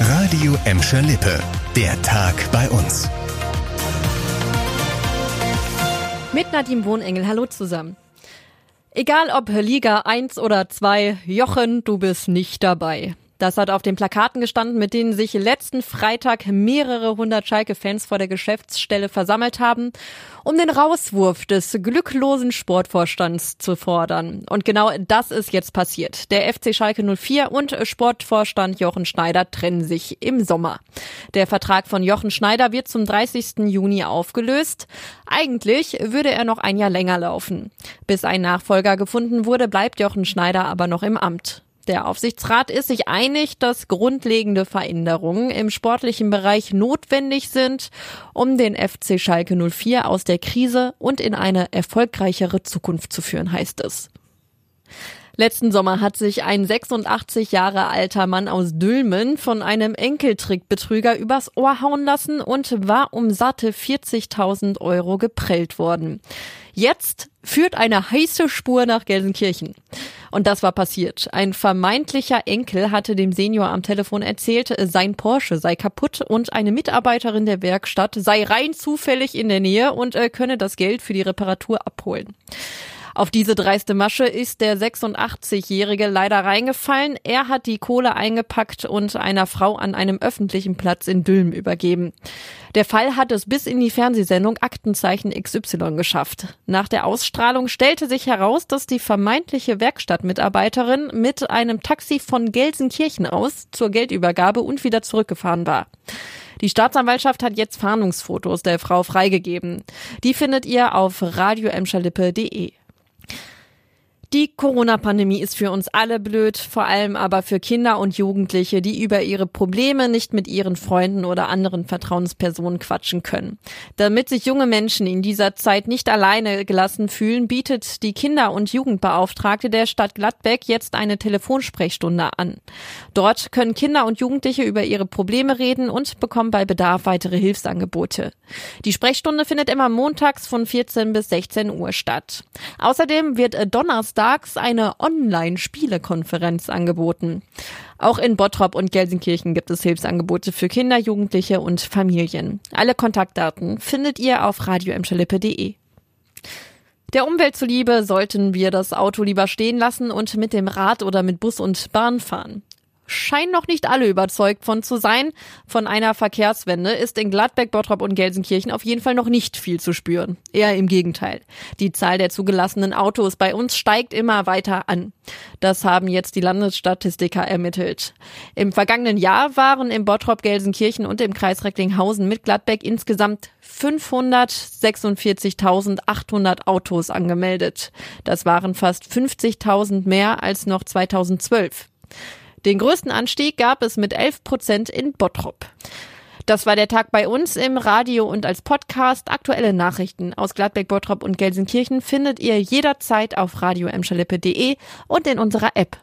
Radio Emscher Lippe. Der Tag bei uns. Mit Nadine Wohnengel. Hallo zusammen. Egal ob Liga 1 oder 2, Jochen, du bist nicht dabei. Das hat auf den Plakaten gestanden, mit denen sich letzten Freitag mehrere hundert Schalke-Fans vor der Geschäftsstelle versammelt haben, um den Rauswurf des glücklosen Sportvorstands zu fordern. Und genau das ist jetzt passiert. Der FC Schalke 04 und Sportvorstand Jochen Schneider trennen sich im Sommer. Der Vertrag von Jochen Schneider wird zum 30. Juni aufgelöst. Eigentlich würde er noch ein Jahr länger laufen. Bis ein Nachfolger gefunden wurde, bleibt Jochen Schneider aber noch im Amt. Der Aufsichtsrat ist sich einig, dass grundlegende Veränderungen im sportlichen Bereich notwendig sind, um den FC Schalke 04 aus der Krise und in eine erfolgreichere Zukunft zu führen, heißt es. Letzten Sommer hat sich ein 86 Jahre alter Mann aus Dülmen von einem Enkeltrickbetrüger übers Ohr hauen lassen und war um satte 40.000 Euro geprellt worden. Jetzt führt eine heiße Spur nach Gelsenkirchen. Und das war passiert. Ein vermeintlicher Enkel hatte dem Senior am Telefon erzählt, sein Porsche sei kaputt und eine Mitarbeiterin der Werkstatt sei rein zufällig in der Nähe und äh, könne das Geld für die Reparatur abholen. Auf diese dreiste Masche ist der 86-Jährige leider reingefallen. Er hat die Kohle eingepackt und einer Frau an einem öffentlichen Platz in Dülmen übergeben. Der Fall hat es bis in die Fernsehsendung Aktenzeichen XY geschafft. Nach der Ausstrahlung stellte sich heraus, dass die vermeintliche Werkstattmitarbeiterin mit einem Taxi von Gelsenkirchen aus zur Geldübergabe und wieder zurückgefahren war. Die Staatsanwaltschaft hat jetzt Fahndungsfotos der Frau freigegeben. Die findet ihr auf radioemscherlippe.de. Die Corona-Pandemie ist für uns alle blöd, vor allem aber für Kinder und Jugendliche, die über ihre Probleme nicht mit ihren Freunden oder anderen Vertrauenspersonen quatschen können. Damit sich junge Menschen in dieser Zeit nicht alleine gelassen fühlen, bietet die Kinder- und Jugendbeauftragte der Stadt Gladbeck jetzt eine Telefonsprechstunde an. Dort können Kinder und Jugendliche über ihre Probleme reden und bekommen bei Bedarf weitere Hilfsangebote. Die Sprechstunde findet immer montags von 14 bis 16 Uhr statt. Außerdem wird Donnerstag donnerstags eine Online-Spielekonferenz angeboten. Auch in Bottrop und Gelsenkirchen gibt es Hilfsangebote für Kinder, Jugendliche und Familien. Alle Kontaktdaten findet ihr auf radioemschalippe.de. Der Umwelt zuliebe sollten wir das Auto lieber stehen lassen und mit dem Rad oder mit Bus und Bahn fahren scheinen noch nicht alle überzeugt von zu sein. Von einer Verkehrswende ist in Gladbeck, Bottrop und Gelsenkirchen auf jeden Fall noch nicht viel zu spüren. Eher im Gegenteil. Die Zahl der zugelassenen Autos bei uns steigt immer weiter an. Das haben jetzt die Landesstatistiker ermittelt. Im vergangenen Jahr waren im Bottrop, Gelsenkirchen und im Kreis Recklinghausen mit Gladbeck insgesamt 546.800 Autos angemeldet. Das waren fast 50.000 mehr als noch 2012. Den größten Anstieg gab es mit 11 Prozent in Bottrop. Das war der Tag bei uns im Radio und als Podcast. Aktuelle Nachrichten aus Gladbeck, Bottrop und Gelsenkirchen findet ihr jederzeit auf radioemschalippe.de und in unserer App